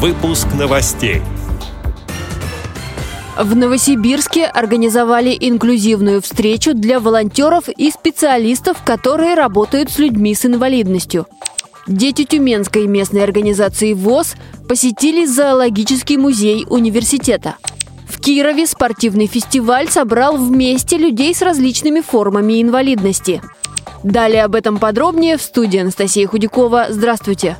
Выпуск новостей. В Новосибирске организовали инклюзивную встречу для волонтеров и специалистов, которые работают с людьми с инвалидностью. Дети Тюменской местной организации ВОЗ посетили зоологический музей университета. В Кирове спортивный фестиваль собрал вместе людей с различными формами инвалидности. Далее об этом подробнее в студии Анастасия Худякова. Здравствуйте!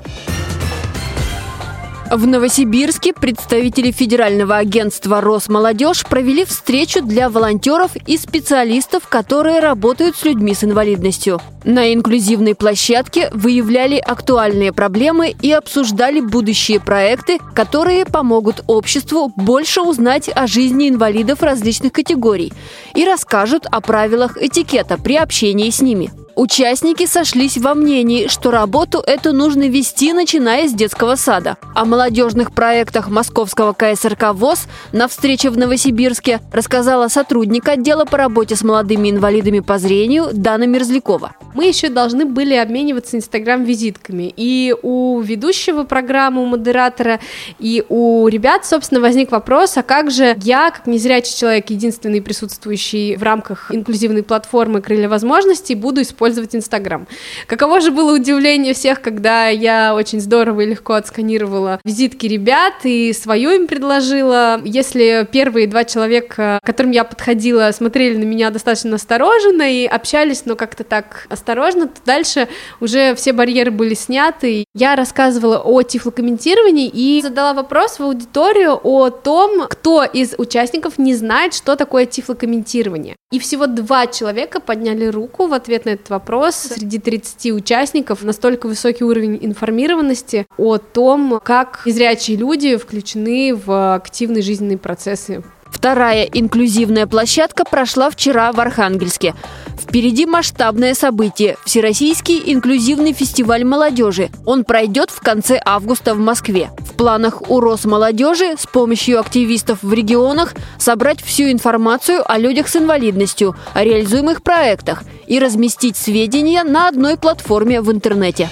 В Новосибирске представители Федерального агентства «Росмолодежь» провели встречу для волонтеров и специалистов, которые работают с людьми с инвалидностью. На инклюзивной площадке выявляли актуальные проблемы и обсуждали будущие проекты, которые помогут обществу больше узнать о жизни инвалидов различных категорий и расскажут о правилах этикета при общении с ними. Участники сошлись во мнении, что работу эту нужно вести, начиная с детского сада. О молодежных проектах московского КСРК ВОЗ на встрече в Новосибирске рассказала сотрудник отдела по работе с молодыми инвалидами по зрению Дана Мерзлякова. Мы еще должны были обмениваться инстаграм-визитками. И у ведущего программы, у модератора, и у ребят, собственно, возник вопрос, а как же я, как незрячий человек, единственный присутствующий в рамках инклюзивной платформы «Крылья возможностей», буду использовать использовать Инстаграм. Каково же было удивление всех, когда я очень здорово и легко отсканировала визитки ребят и свою им предложила. Если первые два человека, к которым я подходила, смотрели на меня достаточно осторожно и общались, но как-то так осторожно, то дальше уже все барьеры были сняты. Я рассказывала о тифлокомментировании и задала вопрос в аудиторию о том, кто из участников не знает, что такое тифлокомментирование. И всего два человека подняли руку в ответ на этот вопрос. Среди 30 участников настолько высокий уровень информированности о том, как незрячие люди включены в активные жизненные процессы Вторая инклюзивная площадка прошла вчера в Архангельске. Впереди масштабное событие – Всероссийский инклюзивный фестиваль молодежи. Он пройдет в конце августа в Москве. В планах у Росмолодежи с помощью активистов в регионах собрать всю информацию о людях с инвалидностью, о реализуемых проектах и разместить сведения на одной платформе в интернете.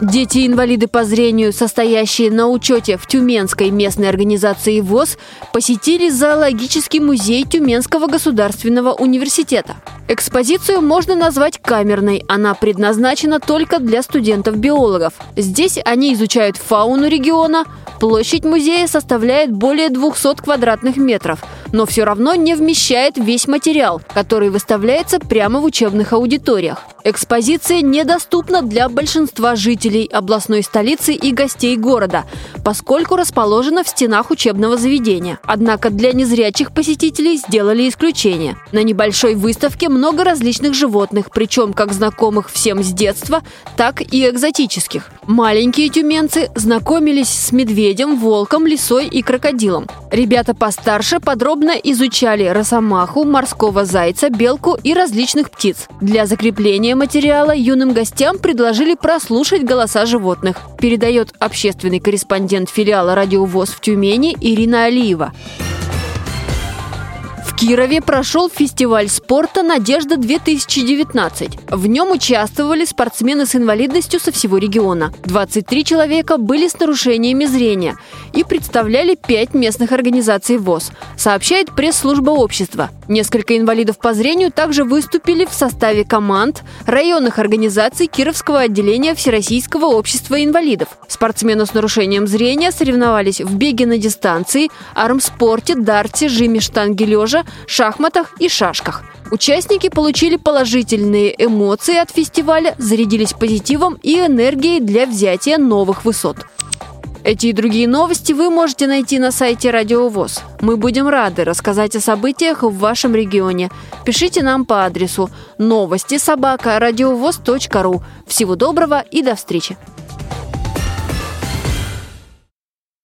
Дети-инвалиды по зрению, состоящие на учете в Тюменской местной организации ВОЗ, посетили зоологический музей Тюменского государственного университета. Экспозицию можно назвать камерной. Она предназначена только для студентов-биологов. Здесь они изучают фауну региона. Площадь музея составляет более 200 квадратных метров, но все равно не вмещает весь материал, который выставляется прямо в учебных аудиториях. Экспозиция недоступна для большинства жителей областной столицы и гостей города, поскольку расположена в стенах учебного заведения. Однако для незрячих посетителей сделали исключение. На небольшой выставке много различных животных, причем как знакомых всем с детства, так и экзотических. Маленькие тюменцы знакомились с медведем, волком, лисой и крокодилом. Ребята постарше подробно изучали росомаху, морского зайца, белку и различных птиц. Для закрепления материала юным гостям предложили прослушать голоса животных, передает общественный корреспондент филиала «Радиовоз» в Тюмени Ирина Алиева. Кирове прошел фестиваль спорта «Надежда-2019». В нем участвовали спортсмены с инвалидностью со всего региона. 23 человека были с нарушениями зрения и представляли пять местных организаций ВОЗ, сообщает пресс-служба общества. Несколько инвалидов по зрению также выступили в составе команд районных организаций Кировского отделения Всероссийского общества инвалидов. Спортсмены с нарушением зрения соревновались в беге на дистанции, армспорте, дарте, жиме штанги лежа, шахматах и шашках. Участники получили положительные эмоции от фестиваля, зарядились позитивом и энергией для взятия новых высот. Эти и другие новости вы можете найти на сайте Радио ВОЗ. Мы будем рады рассказать о событиях в вашем регионе. Пишите нам по адресу новости собака ру. Всего доброго и до встречи!